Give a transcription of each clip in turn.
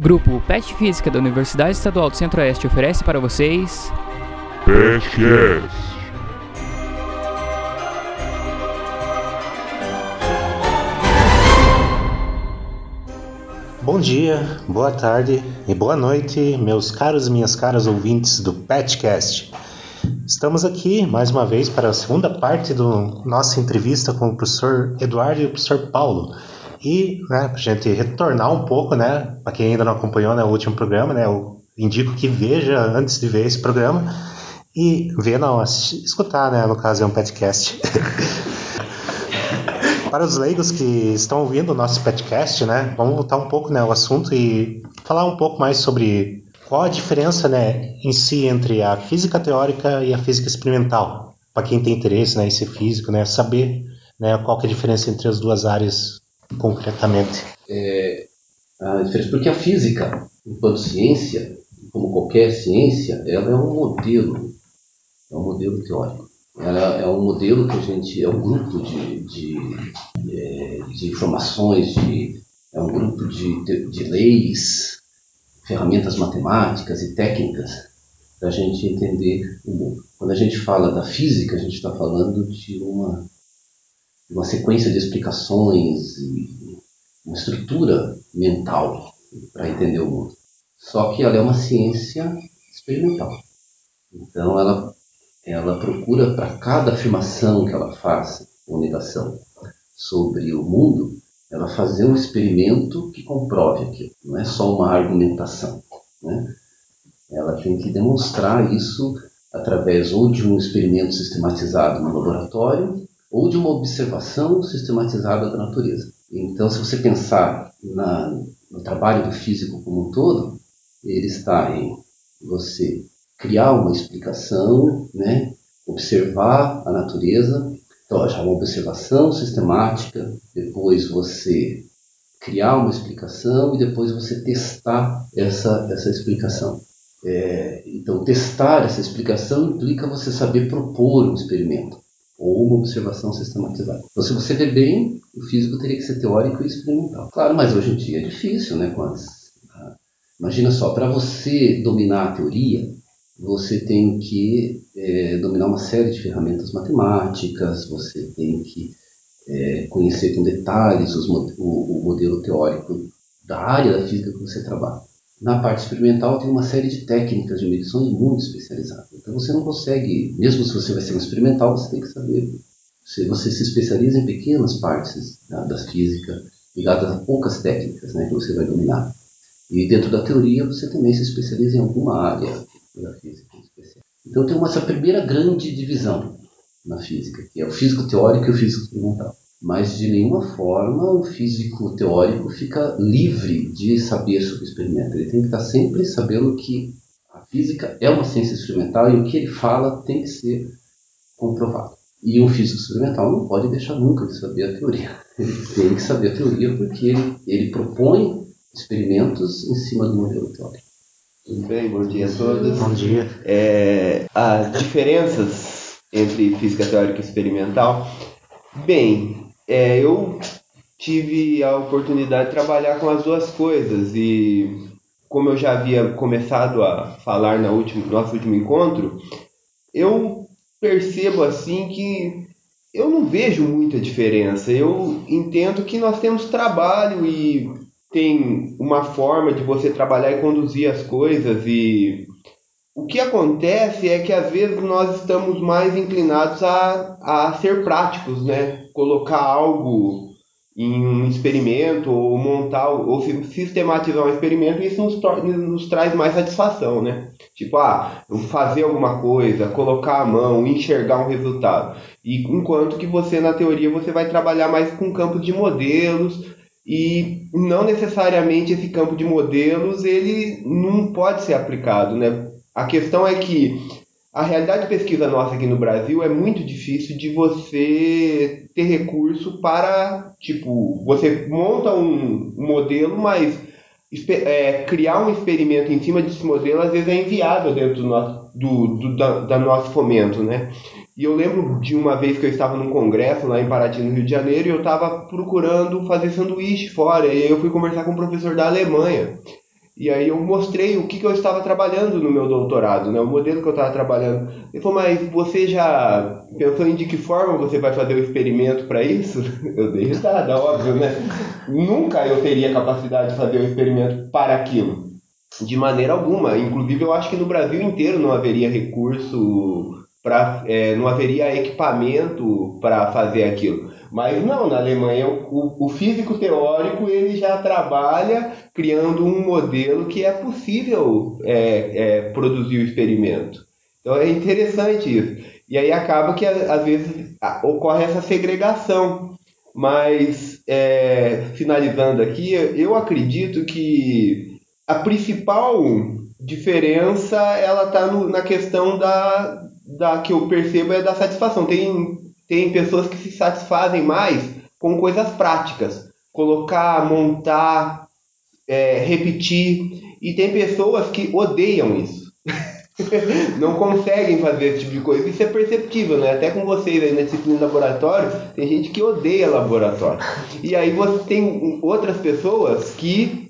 Grupo PET Física da Universidade Estadual do Centro-Oeste oferece para vocês. PetCast. Bom dia, boa tarde e boa noite, meus caros e minhas caras ouvintes do PetCast. Estamos aqui mais uma vez para a segunda parte da nossa entrevista com o professor Eduardo e o professor Paulo. E, né, a gente retornar um pouco, né, para quem ainda não acompanhou né, o último programa, né, eu indico que veja antes de ver esse programa e ver, não, assistir, escutar, né, no caso é um podcast. para os leigos que estão ouvindo o nosso podcast, né, vamos voltar um pouco né, o assunto e falar um pouco mais sobre qual a diferença né, em si entre a física teórica e a física experimental. Para quem tem interesse né, em ser físico, né, saber né, qual é a diferença entre as duas áreas concretamente. É, a diferença, porque a física, enquanto ciência, como qualquer ciência, ela é um modelo, é um modelo teórico. Ela é um modelo que a gente, é um grupo de, de, de, de informações, de, é um grupo de, de, de leis, ferramentas matemáticas e técnicas para a gente entender o mundo. Quando a gente fala da física, a gente está falando de uma uma sequência de explicações e uma estrutura mental para entender o mundo. Só que ela é uma ciência experimental. Então ela ela procura para cada afirmação que ela faz, ou negação, sobre o mundo, ela fazer um experimento que comprove aquilo. Não é só uma argumentação. Né? Ela tem que demonstrar isso através ou de um experimento sistematizado no laboratório ou de uma observação sistematizada da natureza. Então, se você pensar na, no trabalho do físico como um todo, ele está em você criar uma explicação, né, observar a natureza, então já uma observação sistemática, depois você criar uma explicação e depois você testar essa, essa explicação. É, então, testar essa explicação implica você saber propor um experimento ou uma observação sistematizada. Então, se você vê bem, o físico teria que ser teórico e experimental. Claro, mas hoje em dia é difícil, né? Com as, imagina só, para você dominar a teoria, você tem que é, dominar uma série de ferramentas matemáticas, você tem que é, conhecer com detalhes os, o, o modelo teórico da área da física que você trabalha. Na parte experimental tem uma série de técnicas de medições muito especializadas. Então você não consegue, mesmo se você vai ser um experimental, você tem que saber. Se você se especializa em pequenas partes da, da física, ligadas a poucas técnicas né, que você vai dominar. E dentro da teoria você também se especializa em alguma área da física. Então tem uma, essa primeira grande divisão na física, que é o físico teórico e o físico experimental mas de nenhuma forma o físico teórico fica livre de saber sobre o experimento. Ele tem que estar sempre sabendo que a física é uma ciência experimental e o que ele fala tem que ser comprovado. E um físico experimental não pode deixar nunca de saber a teoria. Ele tem que saber a teoria porque ele, ele propõe experimentos em cima do modelo teórico. Tudo bem, bom dia a todos. Bom dia. É, as diferenças entre física teórica e experimental. Bem, é, eu tive a oportunidade de trabalhar com as duas coisas e como eu já havia começado a falar no último, nosso último encontro, eu percebo assim que eu não vejo muita diferença. Eu entendo que nós temos trabalho e tem uma forma de você trabalhar e conduzir as coisas e o que acontece é que às vezes nós estamos mais inclinados a, a ser práticos, né? Colocar algo em um experimento ou montar ou sistematizar um experimento isso nos, nos traz mais satisfação, né? Tipo, ah, fazer alguma coisa, colocar a mão, enxergar um resultado. E enquanto que você na teoria você vai trabalhar mais com campos de modelos e não necessariamente esse campo de modelos ele não pode ser aplicado, né? A questão é que a realidade de pesquisa nossa aqui no Brasil é muito difícil de você ter recurso para, tipo, você monta um modelo, mas é, criar um experimento em cima desse modelo às vezes é inviável dentro do nosso, do, do, da, da nosso fomento, né? E eu lembro de uma vez que eu estava num congresso lá em Paraty, no Rio de Janeiro, e eu estava procurando fazer sanduíche fora, e aí eu fui conversar com um professor da Alemanha. E aí eu mostrei o que, que eu estava trabalhando no meu doutorado, né? o modelo que eu estava trabalhando. Ele falou, mas você já pensou em de que forma você vai fazer o experimento para isso? Eu dei risada, óbvio, né? Nunca eu teria capacidade de fazer o experimento para aquilo. De maneira alguma. Inclusive, eu acho que no Brasil inteiro não haveria recurso, pra, é, não haveria equipamento para fazer aquilo. Mas não, na Alemanha o, o, físico teórico ele já trabalha criando um modelo que é possível é, é, produzir o experimento. Então é interessante isso. E aí acaba que às vezes ocorre essa segregação. Mas é, finalizando aqui, eu acredito que a principal diferença ela está na questão da, da que eu percebo é da satisfação. Tem, tem pessoas que se satisfazem mais com coisas práticas, colocar, montar, é, repetir, e tem pessoas que odeiam isso. não conseguem fazer esse tipo de coisa. Isso é perceptível, né? Até com vocês aí na disciplina de laboratório, tem gente que odeia laboratório. E aí você tem outras pessoas que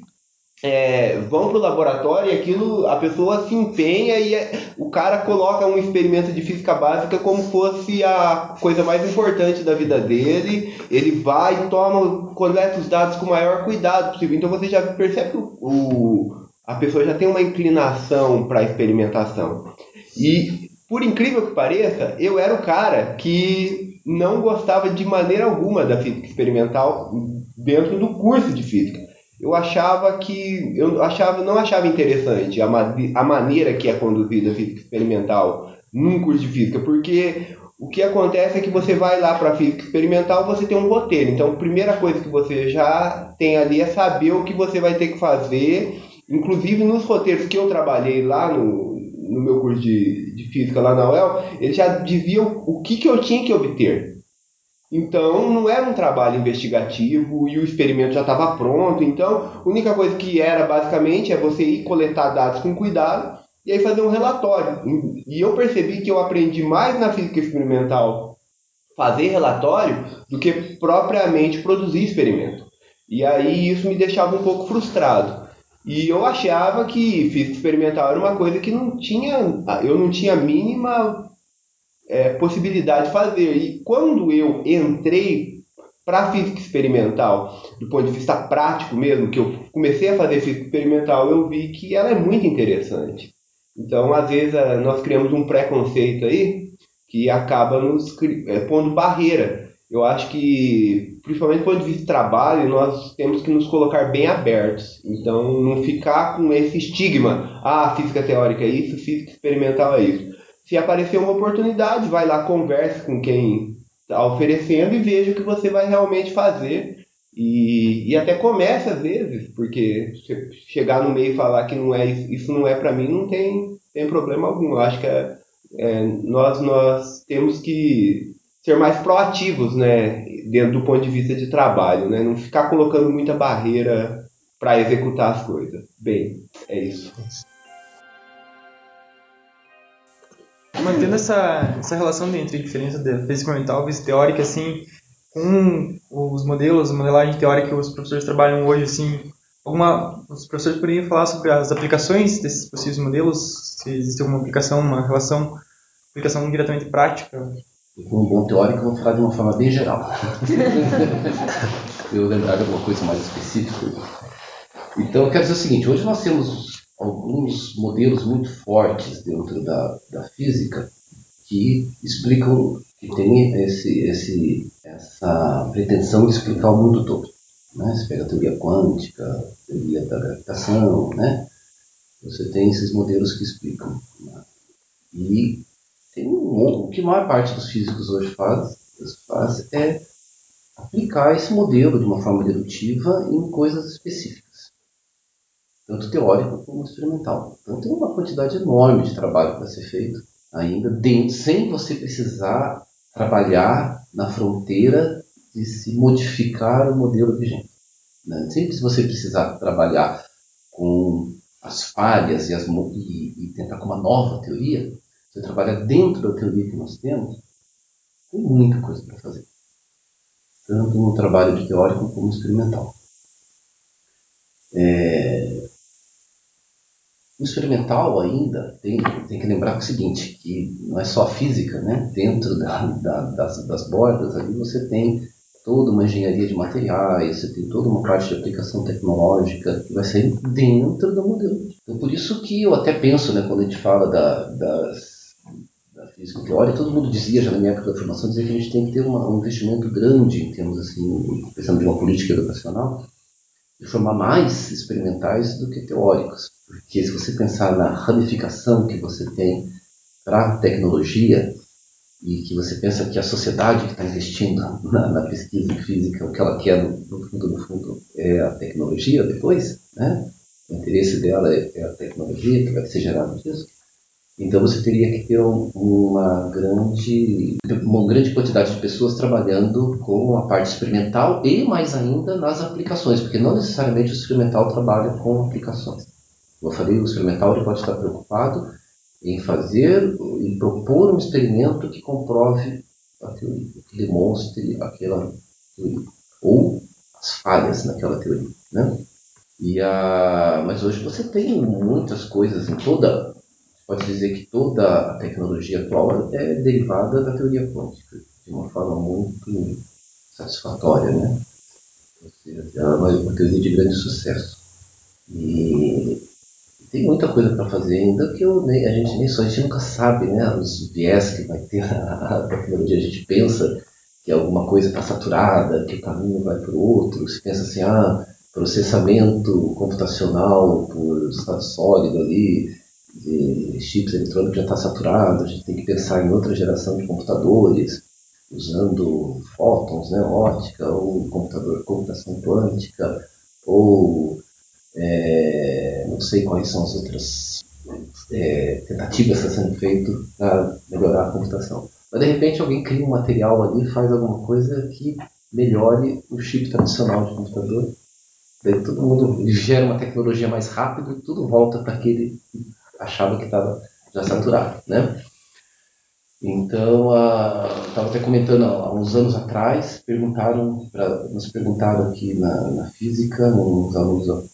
é, vão para o laboratório e aquilo a pessoa se empenha e é, o cara coloca um experimento de física básica como fosse a coisa mais importante da vida dele. Ele vai e toma, coleta os dados com o maior cuidado possível. Então você já percebe que o, o a pessoa já tem uma inclinação para a experimentação. E por incrível que pareça, eu era o cara que não gostava de maneira alguma da física experimental dentro do curso de física eu achava que eu achava não achava interessante a, a maneira que é conduzida a física experimental num curso de física, porque o que acontece é que você vai lá para a física experimental, você tem um roteiro. Então, a primeira coisa que você já tem ali é saber o que você vai ter que fazer. Inclusive, nos roteiros que eu trabalhei lá no, no meu curso de, de física lá na UEL, eles já diziam o que, que eu tinha que obter. Então não era um trabalho investigativo e o experimento já estava pronto. Então a única coisa que era basicamente é você ir coletar dados com cuidado e aí fazer um relatório. E eu percebi que eu aprendi mais na física experimental fazer relatório do que propriamente produzir experimento. E aí isso me deixava um pouco frustrado. E eu achava que física experimental era uma coisa que não tinha, eu não tinha a mínima é, possibilidade de fazer. E quando eu entrei para física experimental, do ponto de vista prático mesmo, que eu comecei a fazer física experimental, eu vi que ela é muito interessante. Então, às vezes, nós criamos um preconceito aí que acaba nos é, pondo barreira. Eu acho que, principalmente do ponto de vista de trabalho, nós temos que nos colocar bem abertos. Então, não ficar com esse estigma. Ah, física teórica é isso, física experimental é isso se aparecer uma oportunidade, vai lá, converse com quem está oferecendo e veja o que você vai realmente fazer. E, e até comece às vezes, porque chegar no meio e falar que não é isso não é para mim, não tem, tem problema algum. Eu acho que é, é, nós, nós temos que ser mais proativos, né, dentro do ponto de vista de trabalho, né, não ficar colocando muita barreira para executar as coisas. Bem, é isso. Mantendo essa, essa relação entre a diferença da física experimental e teórica, assim, com os modelos, a modelagem teórica que os professores trabalham hoje, assim, alguma, os professores poderiam falar sobre as aplicações desses possíveis modelos, se existe alguma aplicação, uma relação, aplicação diretamente prática? Como um bom teórico, eu vou falar de uma forma bem geral. eu lembrar de alguma coisa mais específica. Então, eu quero dizer o seguinte: hoje nós temos alguns modelos muito fortes dentro da, da física que explicam, que tem esse, esse, essa pretensão de explicar o mundo todo. Né? Você pega a teoria quântica, a teoria da gravitação, né? você tem esses modelos que explicam. Né? E tem um, o que a maior parte dos físicos hoje faz, faz é aplicar esse modelo de uma forma dedutiva em coisas específicas tanto teórico como experimental. Então tem uma quantidade enorme de trabalho para ser feito ainda, dentro, sem você precisar trabalhar na fronteira de se modificar o modelo vigente. Né? Sempre se você precisar trabalhar com as falhas e, as, e, e tentar com uma nova teoria, você trabalha dentro da teoria que nós temos, tem muita coisa para fazer. Tanto no trabalho de teórico como experimental. É, O experimental ainda tem, tem que lembrar o seguinte, que não é só a física, né? Dentro da, da, das, das bordas ali você tem toda uma engenharia de materiais, você tem toda uma parte de aplicação tecnológica que vai sair dentro do modelo. Então, por isso que eu até penso, né, quando a gente fala da, das, da física teórica, todo mundo dizia, já na minha época da formação, dizia que a gente tem que ter uma, um investimento grande em termos, assim, pensando de uma política educacional, de formar mais experimentais do que teóricos. Porque se você pensar na ramificação que você tem para a tecnologia, e que você pensa que a sociedade que está investindo na, na, pesquisa física, o que ela quer no, no, fundo, no fundo, é a tecnologia depois, né? O interesse dela é, é a tecnologia que vai ser gerada disso. Então você teria que ter um, uma grande uma grande quantidade de pessoas trabalhando com a parte experimental e mais ainda nas aplicações, porque não necessariamente o experimental trabalha com aplicações. Como eu falei, o experimental ele pode estar preocupado em fazer, em propor um experimento que comprove a teoria, que demonstre aquela teoria, ou as falhas naquela teoria, né? E a, mas hoje você tem muitas coisas em toda, pode dizer que toda a tecnologia atual é derivada da teoria quântica, de uma forma muito satisfatória, né? Ou seja, é uma, uma teoria de grande sucesso. E tem muita coisa para fazer ainda que eu, a gente nem só, a gente nunca sabe, né? Os viés que vai ter a tecnologia. A gente pensa que alguma coisa está saturada, que o caminho vai para o outro. Se pensa assim, ah, processamento computacional por estado sólido ali, de chips eletrônicos já está saturado. A gente tem que pensar em outra geração de computadores usando fótons, né, ótica, ou computador, computação quântica, ou é, não sei quais são as outras é, tentativas que estão sendo feitas para melhorar a computação. Mas de repente alguém cria um material ali faz alguma coisa que melhore o chip tradicional de computador. Daí todo mundo gera uma tecnologia mais rápida e tudo volta para aquele que achava que estava já saturado. Né? Então, estava até comentando há uns anos atrás, perguntaram pra, nos perguntaram aqui na, na física, uns alunos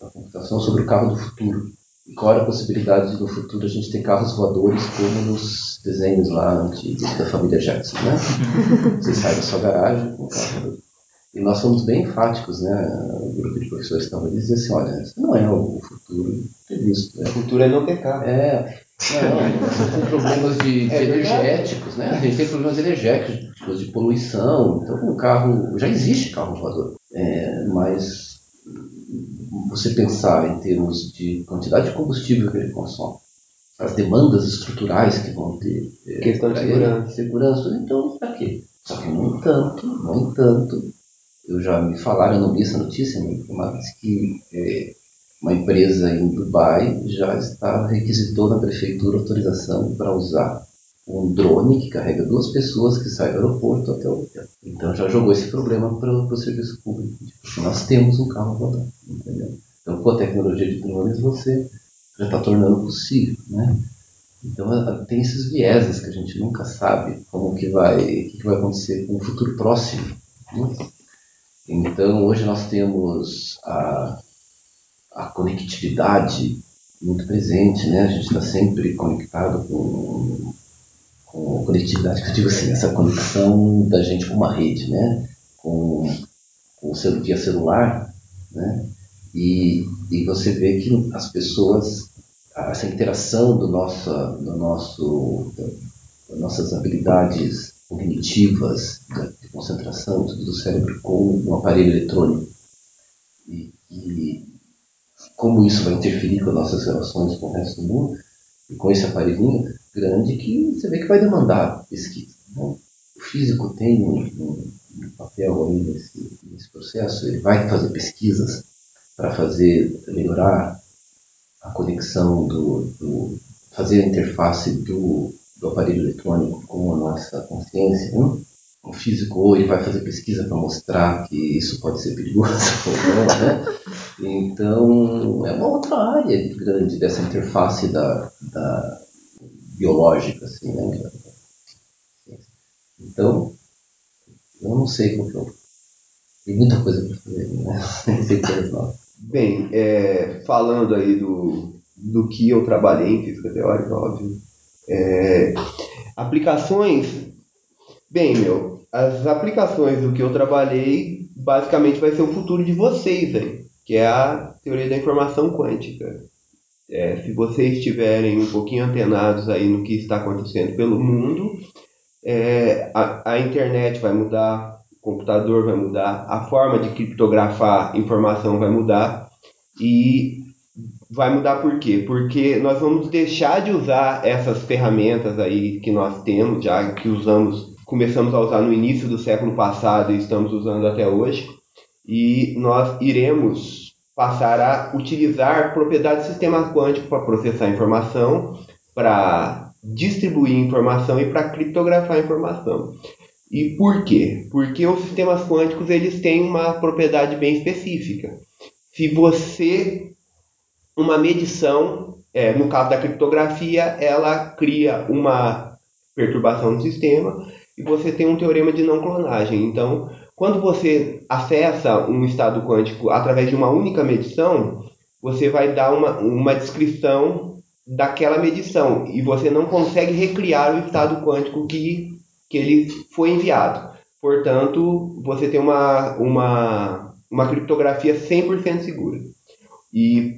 da computação sobre o carro do futuro. E qual era a possibilidade de no futuro a gente ter carros voadores como nos desenhos lá antigos da família Jackson, né? Você sai da sua garagem com o carro E nós fomos bem enfáticos, né? O grupo de professores estava ali dizendo assim, olha, isso não é o futuro previsto. Né? O futuro é não ter carro. É, não, a gente tem problemas de, de é energéticos, né? A gente tem problemas energéticos, de poluição. Então, o carro. Já existe carro voador. É, mas você pensar em termos de quantidade de combustível que ele consome, as demandas estruturais que vão ter. É, Questão de segurança. segurança, então para quê? Só que, no entanto, no entanto, eu já me falaram, eu não vi essa notícia, mas que é, uma empresa em Dubai já está requisitou na prefeitura autorização para usar um drone que carrega duas pessoas que sai do aeroporto até o hotel. Então já jogou esse problema para o serviço público. Tipo, nós temos um carro voador, entendeu? Então com a tecnologia de drones você já está tornando possível, né? Então tem esses vieses que a gente nunca sabe como que vai, o que, que vai acontecer com o futuro próximo. Né? Então hoje nós temos a, a conectividade muito presente, né? A gente está sempre conectado com com conectividade, que eu digo assim, essa conexão da gente com uma rede, né? Com, com o via celular, né? E, e você vê que as pessoas, essa interação do nosso, do nosso, das nossas habilidades cognitivas, de concentração do cérebro com um aparelho eletrônico. E, e como isso vai interferir com as nossas relações com o resto do mundo, e com esse aparelhinho, grande que você vê que vai demandar pesquisa. Né? O físico tem um, um, papel aí nesse, nesse, processo, ele vai fazer pesquisas para fazer melhorar a conexão do, do, fazer a interface do, do aparelho eletrônico com a nossa consciência. Né? O físico ele vai fazer pesquisa para mostrar que isso pode ser perigoso né? Então é uma outra área grande dessa interface da, da biológica, assim, né? Então, eu não sei como que eu... Tem muita coisa para fazer, né? Bem, é, falando aí do, do que eu trabalhei em física teórica, óbvio. É, aplicações, bem, meu, as aplicações do que eu trabalhei basicamente vai ser o futuro de vocês aí, que é a teoria da informação quântica. É, se vocês estiverem um pouquinho antenados aí no que está acontecendo pelo mundo, é, a, a internet vai mudar, o computador vai mudar, a forma de criptografar informação vai mudar e vai mudar por quê? Porque nós vamos deixar de usar essas ferramentas aí que nós temos, já que usamos, começamos a usar no início do século passado e estamos usando até hoje, e nós iremos passar a utilizar propriedades do sistema quântico para processar informação, para distribuir informação e para criptografar informação. E por quê? Porque os sistemas quânticos eles têm uma propriedade bem específica. Se você uma medição, é, no caso da criptografia, ela cria uma perturbação no sistema e você tem um teorema de não clonagem. Então, quando você acessa um estado quântico através de uma única medição, você vai dar uma, uma descrição daquela medição e você não consegue recriar o estado quântico que, que ele foi enviado. Portanto, você tem uma, uma, uma criptografia 100% segura. E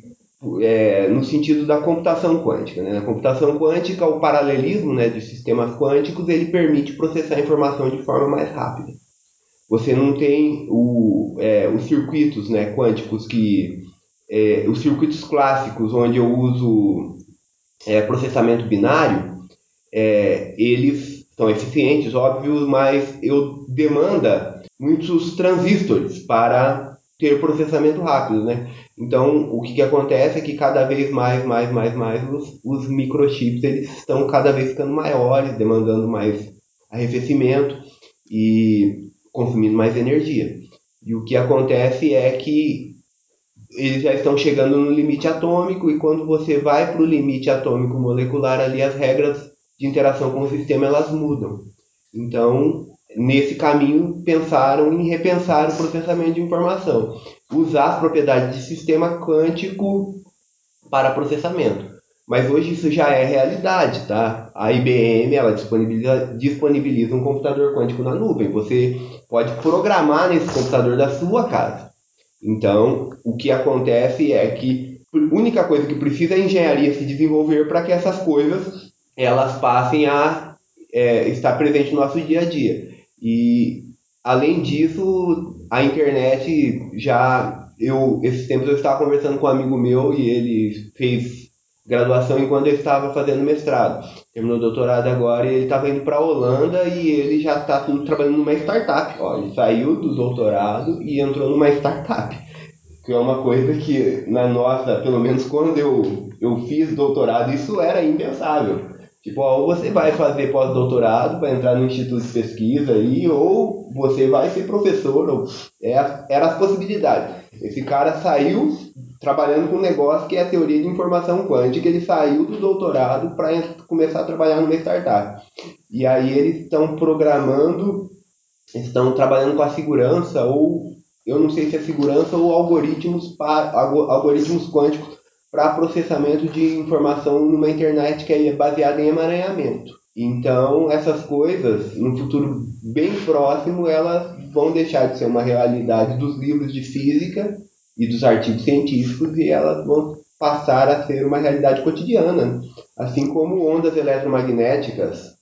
é, no sentido da computação quântica. Né? Na computação quântica, o paralelismo né, de sistemas quânticos ele permite processar a informação de forma mais rápida. Você não tem o, é, os circuitos né, quânticos que é, os circuitos clássicos onde eu uso é, processamento binário, é, eles são eficientes, óbvio, mas eu demanda muitos transistores para ter processamento rápido, né? Então, o que, que acontece é que cada vez mais, mais, mais, mais, os, os microchips eles estão cada vez ficando maiores, demandando mais arrefecimento e consumindo mais energia. E o que acontece é que eles já estão chegando no limite atômico e quando você vai para o limite atômico molecular ali as regras de interação com o sistema elas mudam. Então nesse caminho, pensaram em repensar o processamento de informação, usar as propriedades de sistema quântico para processamento. Mas hoje isso já é realidade, tá? A IBM ela disponibiliza, disponibiliza um computador quântico na nuvem. Você pode programar nesse computador da sua casa. Então, o que acontece é que a única coisa que precisa é a engenharia se desenvolver para que essas coisas elas passem a é, estar presente no nosso dia a dia. E além disso, a internet já eu esses tempos eu estava conversando com um amigo meu e ele fez graduação enquanto ele estava fazendo mestrado. Terminou o doutorado agora e ele estava indo para a Holanda e ele já está trabalhando numa startup. Ó, ele saiu do doutorado e entrou numa startup. Que é uma coisa que na nossa, pelo menos quando eu, eu fiz doutorado, isso era impensável. Tipo, ou você vai fazer pós-doutorado para entrar no instituto de pesquisa aí, ou você vai ser professor, ou é, era as possibilidades. Esse cara saiu trabalhando com um negócio que é a teoria de informação quântica, ele saiu do doutorado para começar a trabalhar numa startup. E aí eles estão programando, estão trabalhando com a segurança, ou eu não sei se é segurança ou algoritmos, para, algoritmos quânticos para processamento de informação numa internet que é baseada em emaranhamento. Então, essas coisas, no futuro bem próximo, elas vão deixar de ser uma realidade dos livros de física e dos artigos científicos e elas vão passar a ser uma realidade cotidiana. Assim como ondas eletromagnéticas,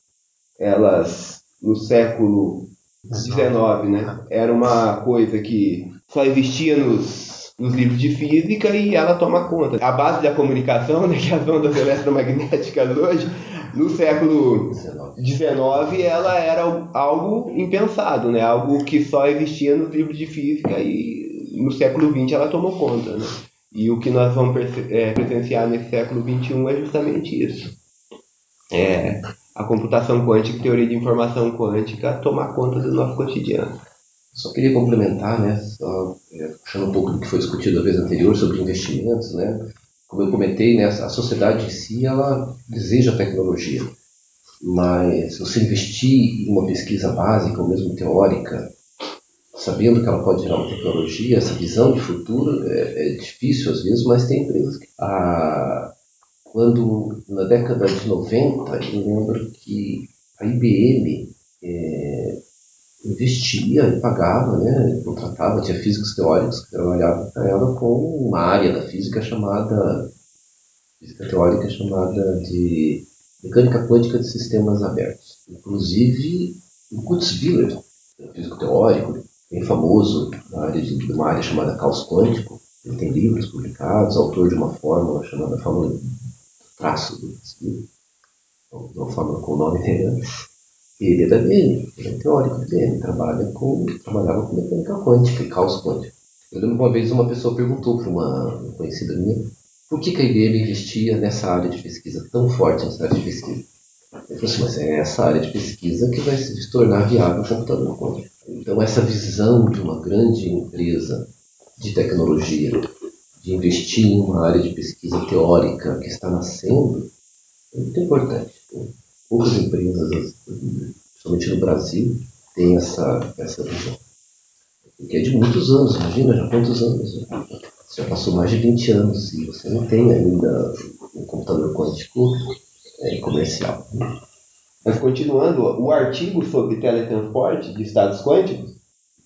elas no século XIX, né, era uma coisa que só existia nos nos livros de física e ela toma conta. A base da comunicação, né, que as ondas eletromagnéticas hoje, no século XIX, ela era algo impensado, né, algo que só existia nos livros de física e no século XX ela tomou conta. Né? E o que nós vamos é, presenciar nesse século XXI é justamente isso. É, a computação quântica, teoria de informação quântica, tomar conta do nosso cotidiano. Só queria complementar, né, só, é, puxando um pouco do que foi discutido a vez anterior sobre investimentos, né, como eu comentei, né, a sociedade em si, ela deseja tecnologia, mas você investir em uma pesquisa básica ou mesmo teórica, sabendo que ela pode gerar uma tecnologia, essa visão de futuro é, é difícil às vezes, mas tem empresas que... A, quando, na década de 90, eu lembro que a IBM é, investia e pagava, né, contratava, tinha físicos teóricos que trabalhavam para ela com uma área da física chamada, física teórica chamada de mecânica quântica de sistemas abertos. Inclusive, o Kutzwiller, físico teórico, bem famoso na área de, de uma área chamada caos quântico, ele tem livros publicados, autor de uma fórmula chamada fórmula traço do Kutzwiller, uma fórmula com o nome dele ele é da IBM, ele é teórico da IBM, trabalha com, trabalhava com mecânica quântica e caos quântico. Eu lembro uma vez uma pessoa perguntou para uma conhecida minha por que, que a IBM investia nessa área de pesquisa tão forte, nessa área de pesquisa. Eu falei assim, mas é essa área de pesquisa que vai se tornar viável o computador quântico. Então essa visão de uma grande empresa de tecnologia, de investir em uma área de pesquisa teórica que está nascendo, é muito importante poucas empresas, principalmente no Brasil, têm essa, essa visão. Porque é de muitos anos, imagina já quantos anos. Já passou mais de 20 anos e você não tem ainda um computador quântico é, comercial. Mas continuando, o artigo sobre teletransporte de estados quânticos,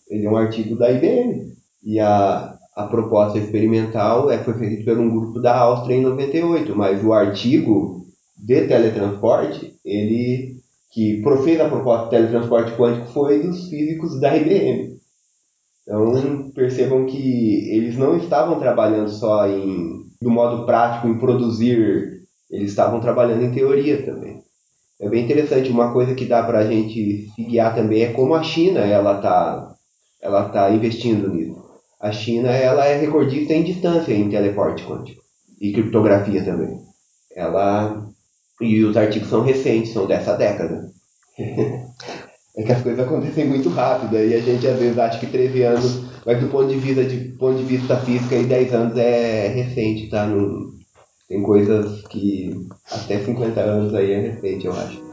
ele é um artigo da IBM. E a, a proposta experimental é, foi feita por um grupo da Áustria em 98, mas o artigo de teletransporte, ele que fez a proposta de teletransporte quântico foi dos físicos da IBM. Então percebam que eles não estavam trabalhando só em do modo prático em produzir, eles estavam trabalhando em teoria também. É bem interessante uma coisa que dá para a gente se guiar também é como a China ela está ela tá investindo nisso. A China ela é recordista em distância em teleporte quântico e criptografia também. Ela e os artigos são recentes, são dessa década. é que as coisas acontecem muito rápido, e a gente às vezes acha que 13 anos, mas do ponto de vista, de, ponto de vista físico, aí 10 anos é recente, tá? Tem coisas que até 50 anos aí é recente, eu acho.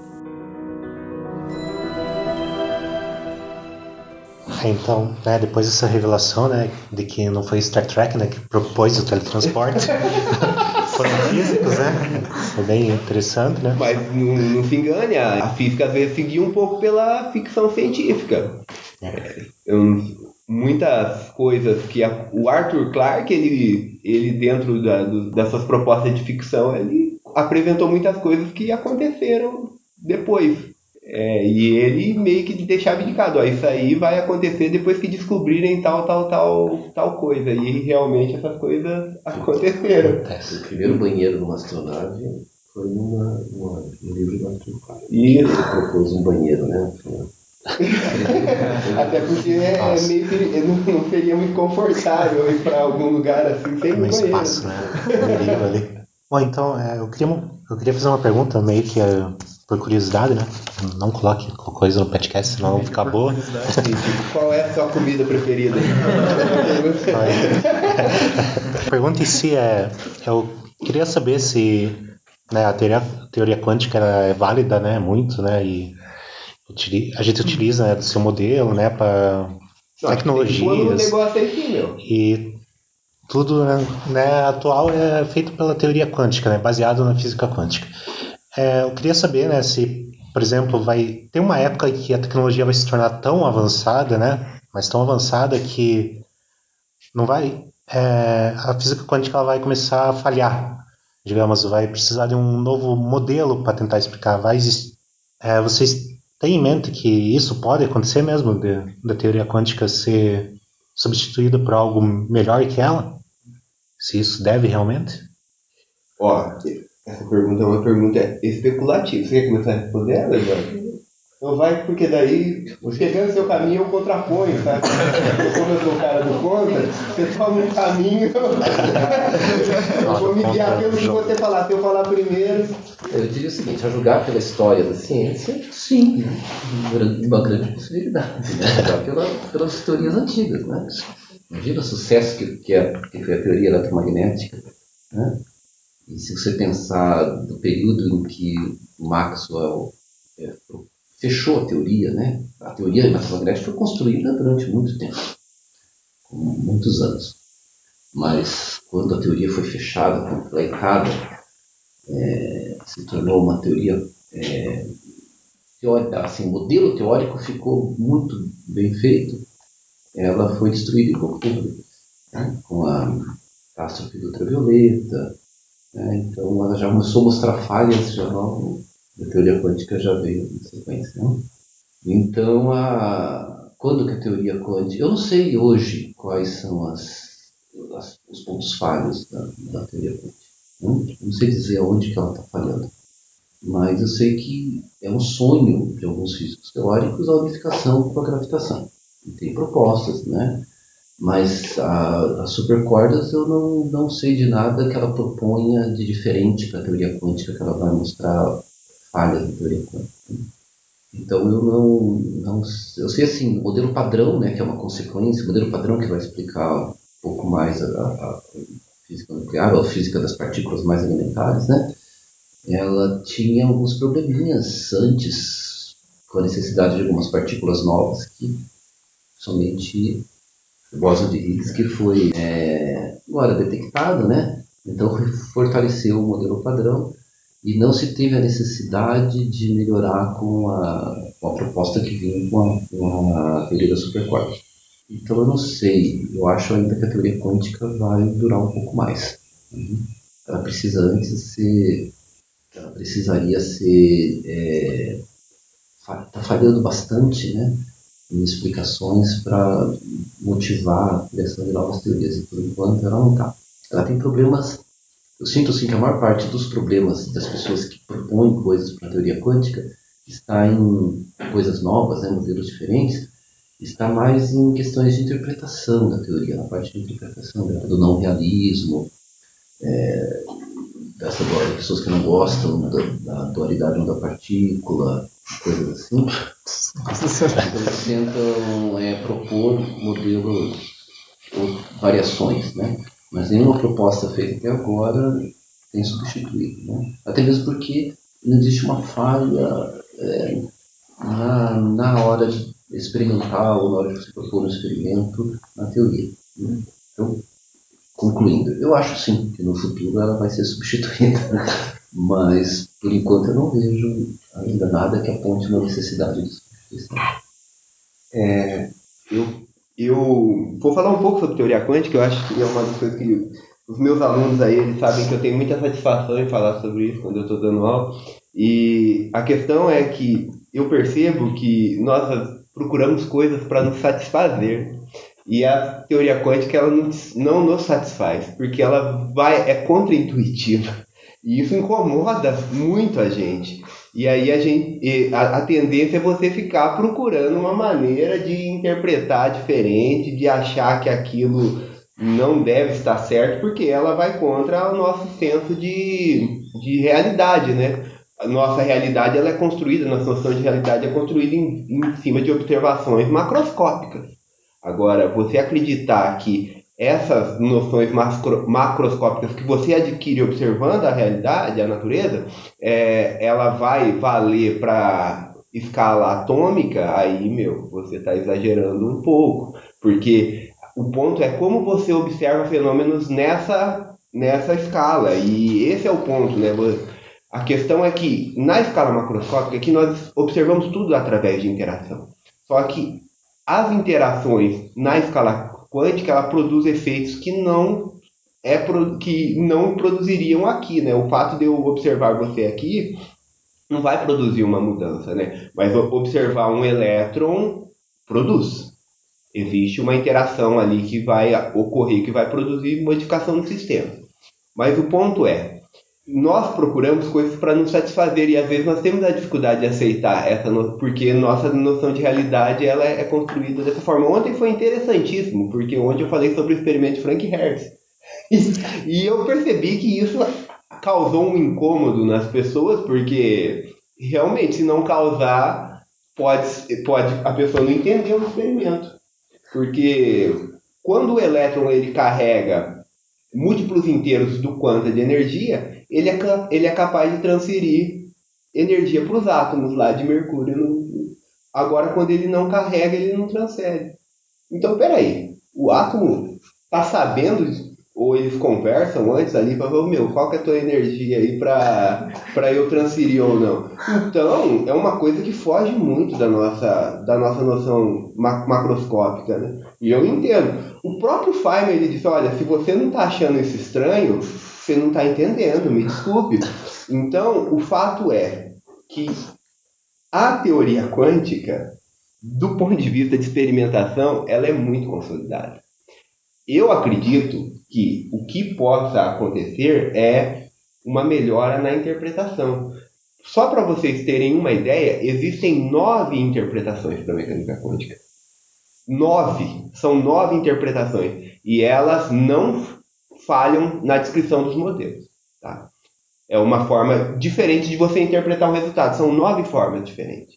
Então, né, depois dessa revelação, né, de que não foi Star Trek, né, que propôs o teletransporte, foram físicos, né? É bem interessante, né? Mas não, não se engane, a, a, física às vezes seguia um pouco pela ficção científica. É. Eu, muitas coisas que a, o Arthur Clarke, ele, ele dentro da, do, das suas propostas de ficção, ele apresentou muitas coisas que aconteceram depois. É, e ele meio que deixava indicado, ó, isso aí vai acontecer depois que descobrirem tal, tal, tal, tal coisa. E realmente essas coisas aconteceram. O primeiro banheiro numa astronave foi numa, numa, no livro do Arthur Clarke. Isso. Ele propôs um banheiro, né? Até porque é meio que não, seria muito confortável ir para algum lugar assim sem um banheiro. espaço, né? ali. Bom, então, é, eu, queria, eu queria fazer uma pergunta meio que é, por curiosidade, né? Não coloque coisa no podcast, senão não fica boa. Qual é a sua comida preferida? a pergunta em si é: eu queria saber se né, a teoria, a teoria quântica é válida, né? Muito, né? E a gente utiliza né, do seu modelo, né? Para tecnologias. negócio aqui, meu. E tudo né, atual é feito pela teoria quântica, né, baseado na física quântica. É, eu queria saber, né, se, por exemplo, vai ter uma época que a tecnologia vai se tornar tão avançada, né, mas tão avançada que não vai, é, a física quântica ela vai começar a falhar, digamos, vai precisar de um novo modelo para tentar explicar. Vai é, vocês têm em mente que isso pode acontecer mesmo, da teoria quântica ser substituída por algo melhor que ela? Se isso deve realmente? Ó, essa pergunta é uma pergunta especulativa. Você quer começar a responder ela, Jorge? Então vai, porque daí, pegando seu caminho, eu contraponho, sabe? Como eu sou o cara do contra, você toma um caminho, eu vou me guiar pelo que você falar. Se eu falar primeiro. Eu diria o seguinte: a julgar pela história da ciência, sim, uma grande possibilidade. Né? Julgar pela, pelas teorias antigas. Né? Imagina o sucesso que, que, é, que foi a teoria eletromagnética. Né? E se você pensar do período em que Maxwell é, fechou a teoria, né? A teoria eletromagnética foi construída durante muito tempo, muitos anos. Mas quando a teoria foi fechada, completada, é, se tornou uma teoria é, teórica, assim, o modelo teórico ficou muito bem feito, ela foi destruída em pouco tempo né? com a catástrofe do ultravioleta, né? então ela já começou a mostrar falhas já logo, a teoria quântica já veio na sequência. Né? Então, a, quando que a teoria quântica, eu não sei hoje quais são as, as os pontos falhos da, da teoria quântica, né? não sei dizer onde que ela está falhando mas eu sei que é um sonho de alguns físicos teóricos a unificação com a gravitação. Tem propostas, né? Mas a, as supercordas eu não, não sei de nada que ela proponha de diferente para a teoria quântica, que ela vai mostrar falhas da teoria quântica. Então eu não, não eu sei assim, o modelo padrão, né, que é uma consequência, o modelo padrão que vai explicar um pouco mais a, a, a física nuclear, ou a física das partículas mais elementares, né? ela tinha alguns probleminhas antes, com a necessidade de algumas partículas novas que somente o bóson de Higgs que foi é, agora detectado, né? Então fortaleceu o modelo padrão e não se teve a necessidade de melhorar com a, com a proposta que vinha com a, com a teoria da superquark. Então eu não sei, eu acho ainda que a teoria quântica vai durar um pouco mais. Uhum. Ela precisa antes ser ela precisaria ser. Está é, falhando bastante né, explicações para motivar a criação de novas teorias, e por enquanto ela não está. Ela tem problemas. Eu sinto assim, que a maior parte dos problemas das pessoas que propõem coisas para a teoria quântica está em coisas novas, né, modelos diferentes, está mais em questões de interpretação da teoria, na parte de interpretação dela, do não realismo, é, dessa dualidade, pessoas que não gostam da, da dualidade da partícula, coisas assim. Então tentam é, propor modelos ou variações, né? Mas nenhuma proposta feita até agora tem substituído, né? Até mesmo porque não existe uma falha é, na, na hora de experimentar ou na hora de você propor um experimento na teoria. Né? Então, Concluindo, eu acho sim que no futuro ela vai ser substituída, mas por enquanto eu não vejo ainda nada que aponte uma necessidade de substituição. É, eu, eu vou falar um pouco sobre teoria quântica, eu acho que é uma das coisas que os meus alunos aí eles sabem que eu tenho muita satisfação em falar sobre isso quando eu estou dando aula. E a questão é que eu percebo que nós procuramos coisas para nos satisfazer. E a teoria quântica ela não, nos satisfaz, porque ela vai é contraintuitiva. E isso incomoda muito a gente. E aí a, gente, a, a tendência é você ficar procurando uma maneira de interpretar diferente, de achar que aquilo não deve estar certo, porque ela vai contra o nosso senso de, de realidade, né? A nossa realidade ela é construída, nossa noção de realidade é construída em, em cima de observações macroscópicas. Agora, você acreditar que essas noções macro, macroscópicas que você adquire observando a realidade, a natureza, é, ela vai valer para escala atômica, aí, meu, você está exagerando um pouco. Porque o ponto é como você observa fenômenos nessa, nessa escala. E esse é o ponto, né? A questão é que, na escala macroscópica, que nós observamos tudo através de interação. Só que as interações na escala quântica ela produz efeitos que não é que não produziriam aqui, né? O fato de eu observar você aqui não vai produzir uma mudança, né? Mas observar um elétron produz. Existe uma interação ali que vai ocorrer, que vai produzir modificação no sistema. Mas o ponto é, nós procuramos coisas para nos satisfazer e às vezes nós temos a dificuldade de aceitar essa no... porque nossa noção de realidade ela é construída dessa forma. Ontem foi interessantíssimo porque ontem eu falei sobre o experimento de Frank Harris e eu percebi que isso causou um incômodo nas pessoas porque realmente se não causar pode pode a pessoa não entender o experimento porque quando o elétron ele carrega múltiplos inteiros do quanto de energia ele é, ele é capaz de transferir energia para os átomos lá de Mercúrio. No, agora, quando ele não carrega, ele não transfere. Então, peraí, o átomo está sabendo ou eles conversam antes ali para ver, meu, qual que é a tua energia aí para eu transferir ou não. Então, é uma coisa que foge muito da nossa, da nossa noção ma macroscópica, né? E eu entendo. O próprio Feynman, ele disse, olha, se você não está achando isso estranho, você não está entendendo, me desculpe. Então, o fato é que a teoria quântica, do ponto de vista de experimentação, ela é muito consolidada. Eu acredito que o que possa acontecer é uma melhora na interpretação. Só para vocês terem uma ideia, existem nove interpretações para a mecânica quântica. Nove. São nove interpretações. E elas não falham na descrição dos modelos. Tá? É uma forma diferente de você interpretar o resultado. São nove formas diferentes.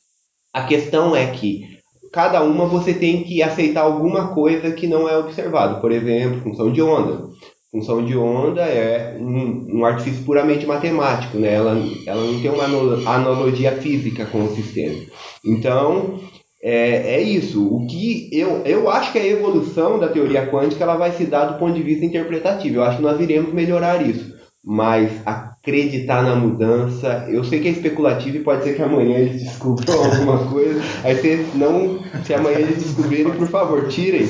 A questão é que cada uma você tem que aceitar alguma coisa que não é observado. Por exemplo, função de onda. Função de onda é um, um artifício puramente matemático, né? ela, ela não tem uma analogia física com o sistema. Então, é, é isso. O que eu, eu acho que a evolução da teoria quântica ela vai se dar do ponto de vista interpretativo. Eu acho que nós iremos melhorar isso. Mas acreditar na mudança. Eu sei que é especulativo e pode ser que amanhã eles descubram alguma coisa. Aí se não, se amanhã eles descobrirem, por favor, tirem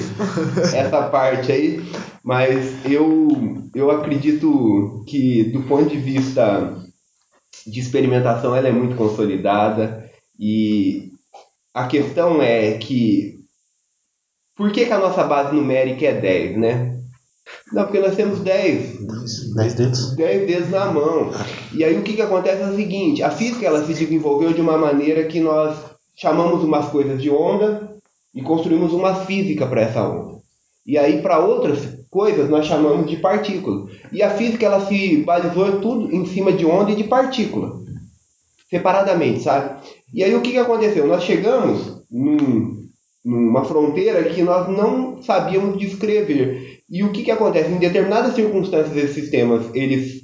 essa parte aí. Mas eu, eu acredito que do ponto de vista de experimentação ela é muito consolidada e a questão é que por que, que a nossa base numérica é 10, né? Não, porque nós temos 10. 10 dedos. 10 dedos na mão. E aí o que, que acontece é o seguinte, a física ela se desenvolveu de uma maneira que nós chamamos umas coisas de onda e construímos uma física para essa onda. E aí para outras coisas nós chamamos de partícula. E a física ela se balizou tudo em cima de onda e de partícula. Separadamente, sabe? E aí o que, que aconteceu? Nós chegamos num, numa fronteira que nós não sabíamos descrever. E o que, que acontece? Em determinadas circunstâncias, esses sistemas eles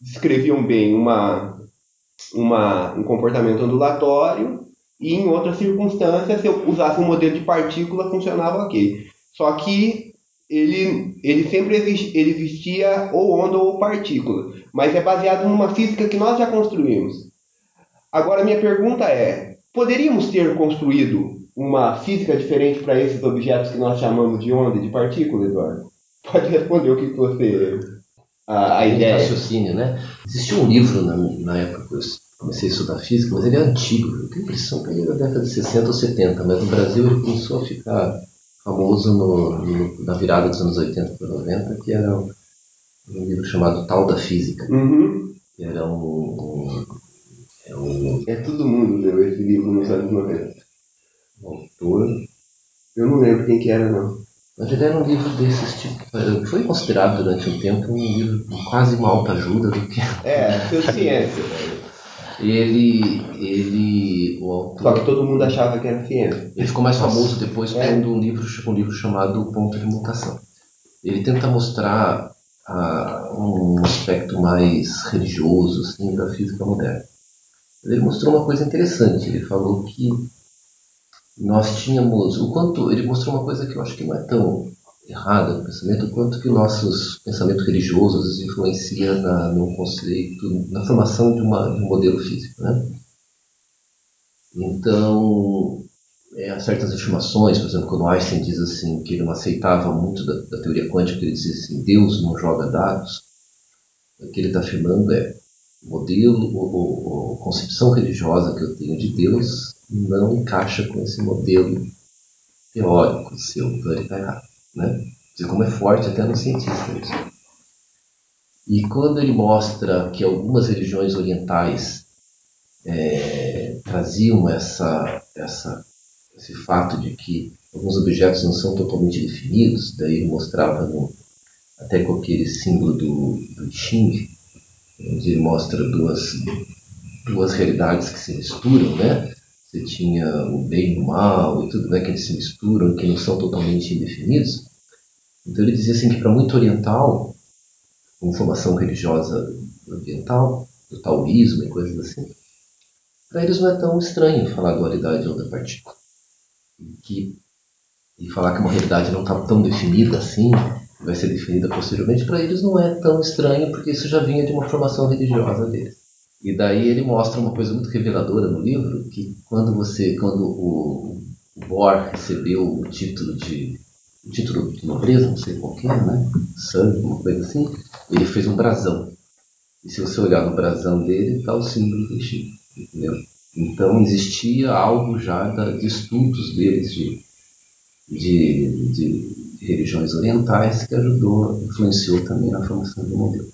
descreviam bem uma, uma, um comportamento ondulatório e em outras circunstâncias, se eu usasse um modelo de partícula, funcionava ok. Só que ele, ele sempre ele existia ou onda ou partícula, mas é baseado numa física que nós já construímos. Agora, minha pergunta é: poderíamos ter construído uma física diferente para esses objetos que nós chamamos de onda de partícula, Eduardo? Pode responder o que você. A, a ideia. raciocínio, né? Existia um livro na, na época que eu comecei a estudar física, mas ele é antigo. Eu tenho a impressão que ele é da década de 60 ou 70, mas no Brasil ele começou a ficar famoso no, no, na virada dos anos 80 para 90, que era um, um livro chamado Tal da Física. Uhum. Que era um, um, é um. É todo mundo leu esse livro nos anos 90 autor. Eu não lembro quem que era, não. Mas ele era um livro desses tipo. Foi considerado durante um tempo um livro quase uma alta ajuda do que. É, seu ciência. Ele. ele. O autor. Só que todo mundo achava que era ciência. Ele ficou mais famoso depois é. com um livro, um livro chamado Ponto de Mutação. Ele tenta mostrar ah, um aspecto mais religioso assim, da física moderna. Ele mostrou uma coisa interessante. Ele falou que nós tínhamos o quanto ele mostrou uma coisa que eu acho que não é tão errada no pensamento, o quanto que nossos pensamentos religiosos influencia na, no conceito, na formação de, uma, de um modelo físico, né? Então, é, certas estimações, por exemplo, quando Einstein diz assim que ele não aceitava muito da, da teoria quântica, ele dizia assim, Deus não joga dados, o que ele está afirmando é modelo, ou concepção religiosa que eu tenho de Deus não encaixa com esse modelo teórico seu, então ele. Né? Você como é forte até no cientista isso. E quando ele mostra que algumas religiões orientais é, traziam essa, essa, esse fato de que alguns objetos não são totalmente definidos, daí ele mostrava no, até com aquele símbolo do, do Xing, onde ele mostra duas, duas realidades que se misturam, né? Você tinha o bem e o mal e tudo, né? Que eles se misturam, que não são totalmente indefinidos. Então ele dizia assim que para muito oriental, com formação religiosa oriental, do taoísmo e coisas assim, para eles não é tão estranho falar dualidade ou da partícula. E, que, e falar que uma realidade não está tão definida assim, vai ser definida posteriormente, para eles não é tão estranho, porque isso já vinha de uma formação religiosa deles. E daí ele mostra uma coisa muito reveladora no livro, que quando você, quando o, Bohr recebeu o título de o título de nobreza, não sei qual que é, né? Sangue, uma coisa assim, ele fez um brasão. E se você olhar no brasão dele, está o símbolo do Chico, entendeu? Então existia algo já da, de estudos deles de, de, de, de religiões orientais que ajudou, influenciou também na formação do modelo.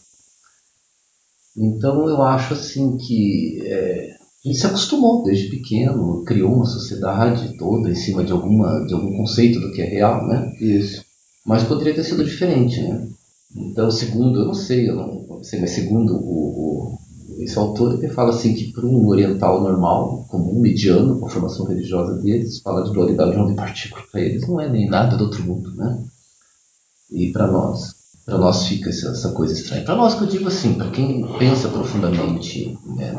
Então eu acho assim que é, a gente se acostumou desde pequeno, criou uma sociedade toda em cima de alguma de algum conceito do que é real, né? Isso. Mas poderia ter sido diferente, né? Então, segundo, eu não sei, eu não sei, mas segundo o, o esse autor, ele fala assim que para um oriental normal, comum, mediano, com a formação religiosa deles, falar de dualidade de onda e partícula para eles não é nem nada do outro mundo, né? E para nós, para nós fica essa, coisa estranha. Para nós que eu digo assim, para quem pensa profundamente né,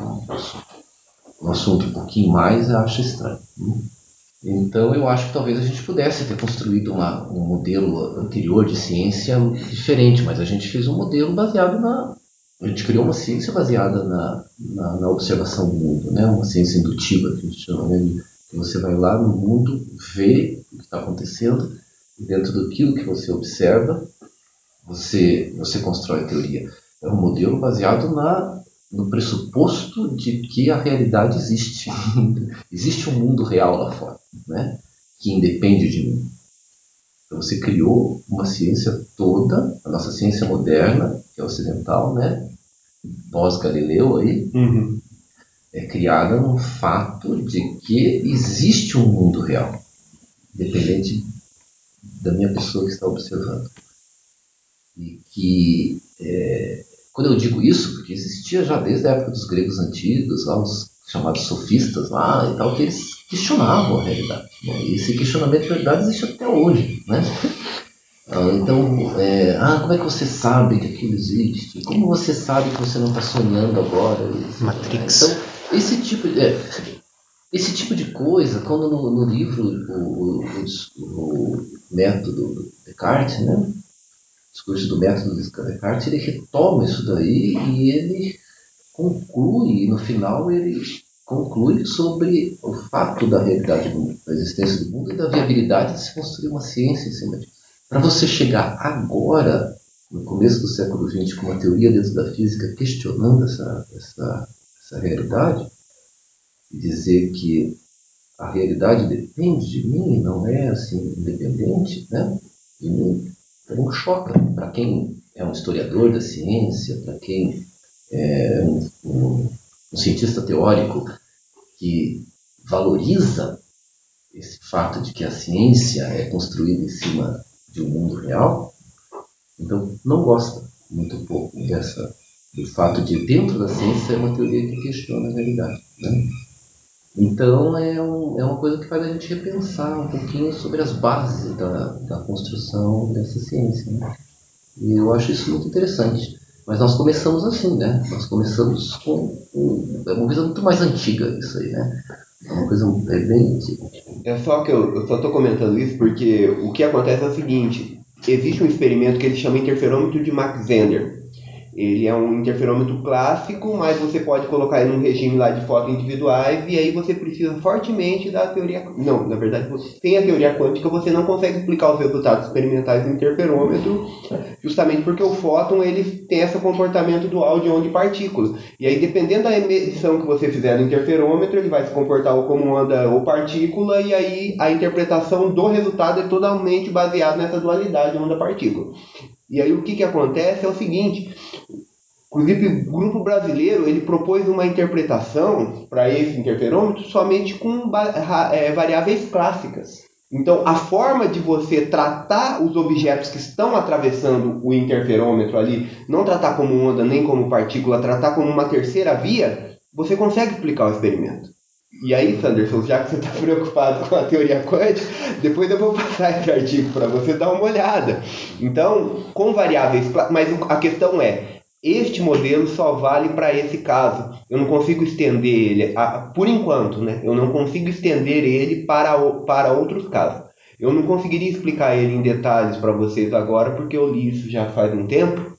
no assunto um pouquinho mais, acha estranho. Né? Então eu acho que talvez a gente pudesse ter construído uma, um modelo anterior de ciência diferente, mas a gente fez um modelo baseado na. A gente criou uma ciência baseada na, na, na observação do mundo, né? uma ciência indutiva, que a gente chama, né? que você vai lá no mundo, vê o que está acontecendo, e dentro daquilo que você observa, você, você constrói a teoria. É um modelo baseado na, no pressuposto de que a realidade existe. existe um mundo real lá fora, né? que independe de mim. Então você criou uma ciência toda, a nossa ciência moderna, que é ocidental, né? pós-Galileu aí, Uhum. é criada no fato de que existe um mundo real, independente da minha pessoa que está observando. E que, é, quando eu digo isso, porque existia já desde a época dos gregos antigos, lá os chamados sofistas lá e tal, que eles questionavam a realidade. Né? E esse questionamento de realidade existe até hoje. Né? Ah, Então, é, ah, como é que você sabe que aquilo existe? Como você sabe que você não está sonhando agora? Matrix. Então, esse tipo de, é, esse tipo de coisa, quando no, no livro o, o, o, método do Descartes, né? o discurso do método do Descartes, ele retoma isso daí e ele conclui, no final ele conclui sobre o fato da realidade do mundo, da existência do mundo e da viabilidade de se construir uma ciência em cima disso. Para você chegar agora, no começo do século XX, com uma teoria dentro da física questionando essa, essa, essa realidade, e dizer que a realidade depende de mim, não é assim independente, né? De mim, então choca para quem é um historiador da ciência, para quem é um, um, um cientista teórico que valoriza esse fato de que a ciência é construída em cima de um mundo real, então não gosta muito pouco dessa do fato de dentro da ciência é uma teoria que questiona a realidade, né? Então é, um, é uma coisa que faz a gente repensar um pouquinho sobre as bases da, da construção dessa ciência. Né? E eu acho isso muito interessante. Mas nós começamos assim, né? Nós começamos com, com é uma coisa muito mais antiga isso aí, né? É uma coisa é bem antiga. É só que eu, eu só estou comentando isso porque o que acontece é o seguinte: existe um experimento que ele chama interferômetro de Mach-Zehnder. Ele é um interferômetro clássico, mas você pode colocar ele num regime lá de fotos individuais e aí você precisa fortemente da teoria. Não, na verdade, tem a teoria quântica, você não consegue explicar os resultados experimentais do interferômetro, justamente porque o fóton ele tem esse comportamento dual de onda e partícula. E aí, dependendo da emissão que você fizer no interferômetro, ele vai se comportar ou como onda ou partícula, e aí a interpretação do resultado é totalmente baseada nessa dualidade onda-partícula. E aí o que, que acontece é o seguinte, inclusive o grupo brasileiro ele propôs uma interpretação para esse interferômetro somente com é, variáveis clássicas. Então a forma de você tratar os objetos que estão atravessando o interferômetro ali, não tratar como onda nem como partícula, tratar como uma terceira via, você consegue explicar o experimento. E aí, Sanderson, já que você está preocupado com a teoria quântica, depois eu vou passar esse artigo para você dar uma olhada. Então, com variáveis, mas a questão é, este modelo só vale para esse caso. Eu não consigo estender ele, por enquanto, né? Eu não consigo estender ele para, para outros casos. Eu não conseguiria explicar ele em detalhes para vocês agora, porque eu li isso já faz um tempo,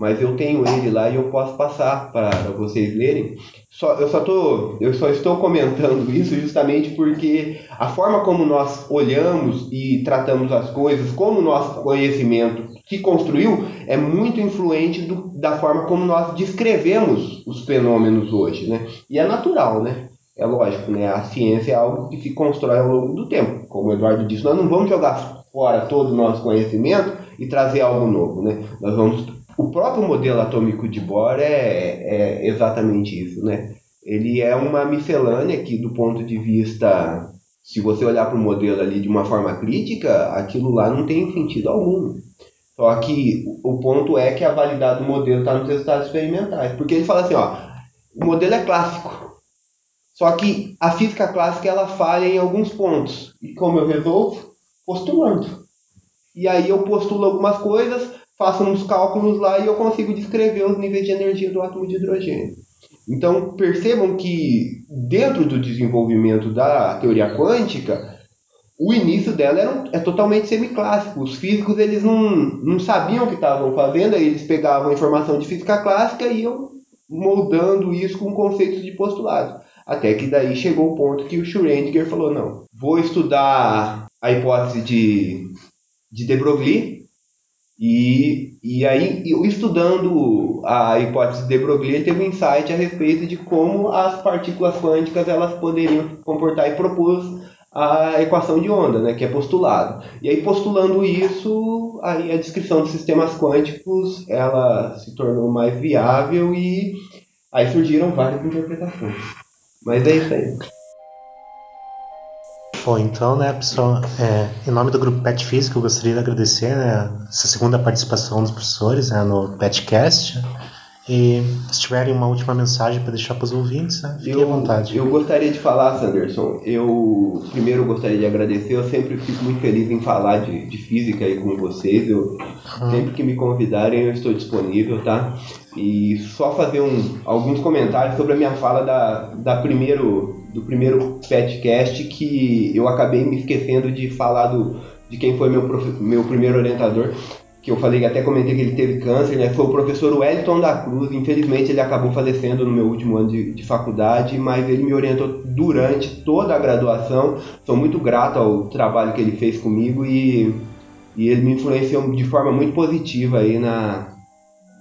mas eu tenho ele lá e eu posso passar para vocês lerem. Só, eu, só tô, eu só estou comentando isso justamente porque a forma como nós olhamos e tratamos as coisas, como o nosso conhecimento que construiu, é muito influente do, da forma como nós descrevemos os fenômenos hoje. Né? E é natural, né? É lógico, né? A ciência é algo que se constrói ao longo do tempo. Como o Eduardo disse, nós não vamos jogar fora todo o nosso conhecimento e trazer algo novo, né? Nós vamos o próprio modelo atômico de Bohr é, é exatamente isso, né? Ele é uma miscelânea que, do ponto de vista, se você olhar para o modelo ali de uma forma crítica, aquilo lá não tem sentido algum. Só que o ponto é que a validade do modelo está nos resultados experimentais. Porque ele fala assim, ó, o modelo é clássico. Só que a física clássica ela falha em alguns pontos. E como eu resolvo? Postulando. E aí eu postulo algumas coisas, faço uns cálculos lá e eu consigo descrever os níveis de energia do átomo de hidrogênio. Então percebam que dentro do desenvolvimento da teoria quântica, o início dela era, é totalmente semiclássico. Os físicos eles não, não sabiam o que estavam fazendo, aí eles pegavam informação de física clássica e iam moldando isso com conceitos de postulado. Até que daí chegou o ponto que o Schrödinger falou, não, vou estudar a hipótese de, de de Broglie e, e aí, eu estudando a hipótese de Broglie, teve um insight a respeito de como as partículas quânticas elas poderiam comportar e propôs a equação de onda, né, que é postulado. E aí, postulando isso, aí a descrição dos sistemas quânticos ela se tornou mais viável e aí surgiram várias interpretações. Mas é isso aí. Bom, então, né, pessoal, é, em nome do grupo Pet Física, eu gostaria de agradecer né, essa segunda participação dos professores né, no Petcast. E se tiverem uma última mensagem para deixar para os ouvintes, né, fiquem eu, à vontade. Eu gostaria de falar, Sanderson. Eu primeiro gostaria de agradecer. Eu sempre fico muito feliz em falar de, de física aí com vocês. Eu, Uhum. Sempre que me convidarem, eu estou disponível, tá? E só fazer um, alguns comentários sobre a minha fala da, da primeiro, do primeiro petcast que eu acabei me esquecendo de falar do, de quem foi meu, profe- meu primeiro orientador que eu falei, até comentei que ele teve câncer, né? Foi o professor Wellington da Cruz. Infelizmente ele acabou falecendo no meu último ano de, de faculdade, mas ele me orientou durante toda a graduação. Sou muito grato ao trabalho que ele fez comigo e, e ele me influenciou de forma muito positiva aí na,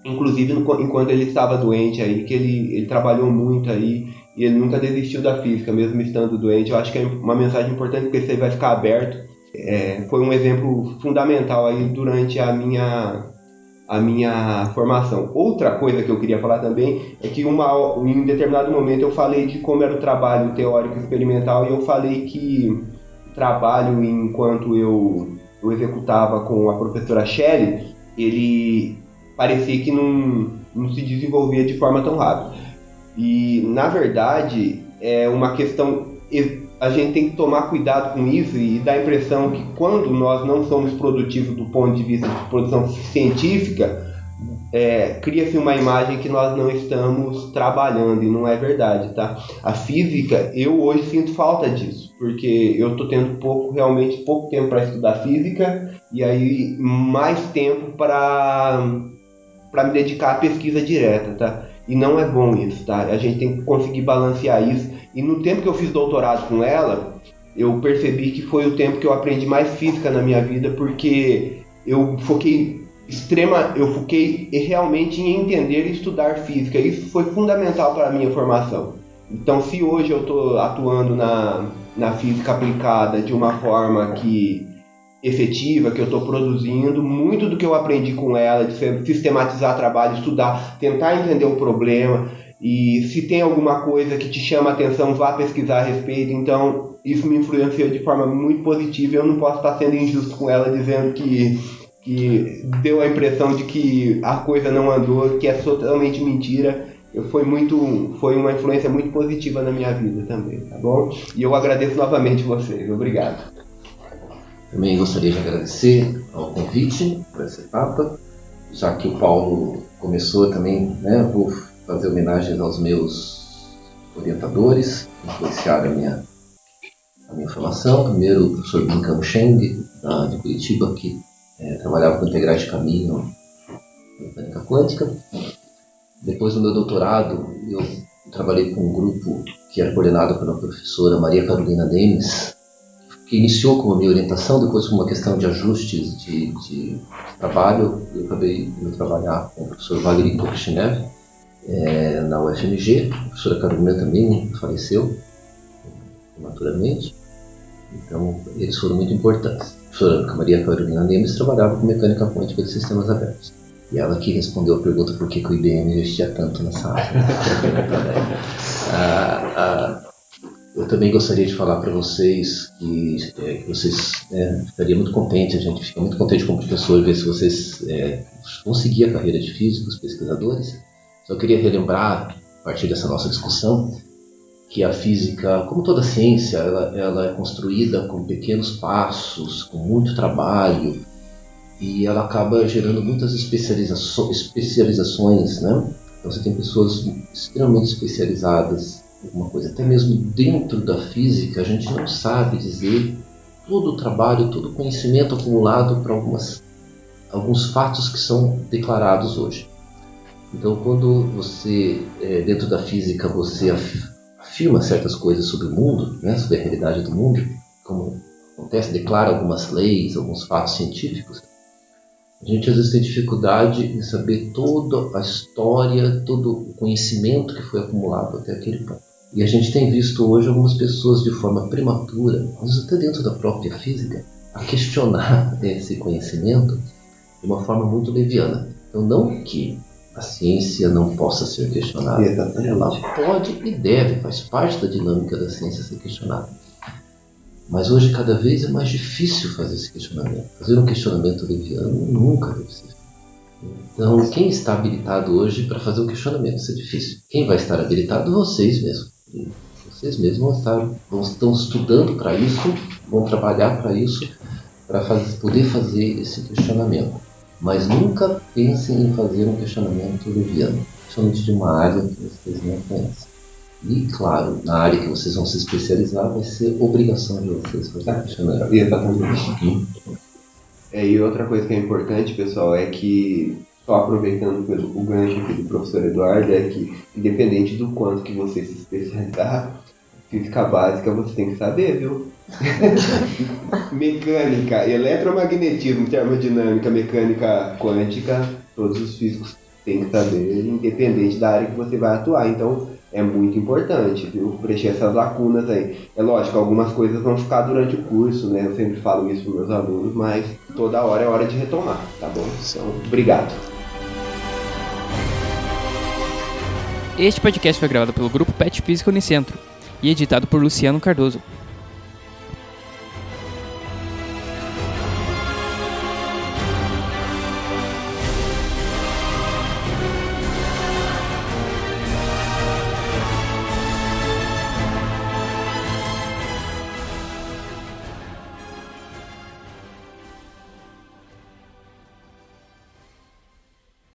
inclusive no- enquanto ele estava doente aí, que ele, ele trabalhou muito aí e ele nunca desistiu da física, mesmo estando doente. Eu acho que é uma mensagem importante porque isso aí vai ficar aberto é, foi um exemplo fundamental aí durante a minha a minha formação. Outra coisa que eu queria falar também é que uma, em determinado momento eu falei de como era o trabalho teórico experimental e eu falei que trabalho enquanto eu, eu executava com a professora Shelley, ele parecia que não, não se desenvolvia de forma tão rápida. E na verdade é uma questão a gente tem que tomar cuidado com isso e dá a impressão que quando nós não somos produtivos do ponto de vista de produção científica, é, cria-se uma imagem que nós não estamos trabalhando e não é verdade, tá? A física, eu hoje sinto falta disso, porque eu estou tendo pouco, realmente pouco tempo para estudar física e aí mais tempo para para me dedicar à pesquisa direta, tá? E não é bom isso, tá? A gente tem que conseguir balancear isso. E no tempo que eu fiz doutorado com ela, eu percebi que foi o tempo que eu aprendi mais física na minha vida, porque eu foquei extrema, eu foquei realmente em entender e estudar física. Isso foi fundamental para a minha formação. Então, se hoje eu estou atuando na, na física aplicada de uma forma que efetiva que eu estou produzindo, muito do que eu aprendi com ela, de sistematizar trabalho, estudar, tentar entender o problema, e se tem alguma coisa que te chama a atenção, vá pesquisar a respeito. Então, isso me influenciou de forma muito positiva. Eu não posso estar sendo injusto com ela dizendo que, que deu a impressão de que a coisa não andou, que é totalmente mentira. Foi, muito, foi uma influência muito positiva na minha vida também, tá bom? E eu agradeço novamente vocês. Obrigado. Também gostaria de agradecer ao convite para essa etapa, já que o Paulo começou também, né, vou fazer homenagens aos meus orientadores, que influenciaram a minha, a minha formação. Primeiro o professor Bincam Cheng, de Curitiba, que é, trabalhava com integrais de caminho mecânica quântica. Depois do meu doutorado, eu trabalhei com um grupo que era coordenado pela professora Maria Carolina Demes, que iniciou com a minha orientação, depois com uma questão de ajustes de, de trabalho, eu acabei indo trabalhar com o professor Valery Kokhchinev é, na UFMG, a professora Carolina também faleceu prematuramente, então eles foram muito importantes. A professora Maria Carolina Nemes trabalhava com mecânica quântica de sistemas abertos. E ela que respondeu a pergunta por que, que o IBM investia tanto nessa área. ah, ah, eu também gostaria de falar para vocês que, é, que vocês é, muito contente, a gente fica muito contente como professor ver se vocês é, vão seguir a carreira de físicos, pesquisadores. Só queria relembrar, a partir dessa nossa discussão, que a física, como toda ciência, ela, ela é construída com pequenos passos, com muito trabalho, e ela acaba gerando muitas especializações, especializações né? Então você tem pessoas extremamente especializadas alguma coisa. Até mesmo dentro da física, a gente não sabe dizer todo o trabalho, todo o conhecimento acumulado para algumas alguns fatos que são declarados hoje. Então, quando você, é, dentro da física, você afirma certas coisas sobre o mundo, né, sobre a realidade do mundo, como acontece, declara algumas leis, alguns fatos científicos, a gente às vezes tem dificuldade em saber toda a história, todo o conhecimento que foi acumulado até aquele ponto. E a gente tem visto hoje algumas pessoas de forma prematura, vezes até dentro da própria física, a questionar esse conhecimento de uma forma muito leviana. Então, não que a ciência não possa ser questionada, Exatamente. ela pode e deve, faz parte da dinâmica da ciência ser questionada. Mas hoje cada vez é mais difícil fazer esse questionamento. Fazer um questionamento leviano nunca deve ser. Então, quem está habilitado hoje para fazer o um questionamento? Isso é difícil. Quem vai estar habilitado? Vocês mesmos. Vocês mesmos vão, estão estudando para isso, vão trabalhar para isso, para poder fazer esse questionamento. Mas nunca pensem em fazer um questionamento leviano, principalmente de uma área que vocês não conhecem. E, claro, na área que vocês vão se especializar, vai ser obrigação de vocês fazer questionamento. Exatamente. É, e outra coisa que é importante, pessoal, é que, só aproveitando o gancho aqui do professor Eduardo, é que, independente do quanto que você se especializar, física básica você tem que saber, viu? mecânica, eletromagnetismo, termodinâmica, mecânica quântica, todos os físicos têm que saber, independente da área que você vai atuar. Então, é muito importante, viu? Preencher essas lacunas aí. É lógico, algumas coisas vão ficar durante o curso, né? Eu sempre falo isso para meus alunos, mas toda hora é hora de retomar, tá bom? Então, obrigado. Este podcast foi gravado pelo grupo Pet Física Unicentro e editado por Luciano Cardoso.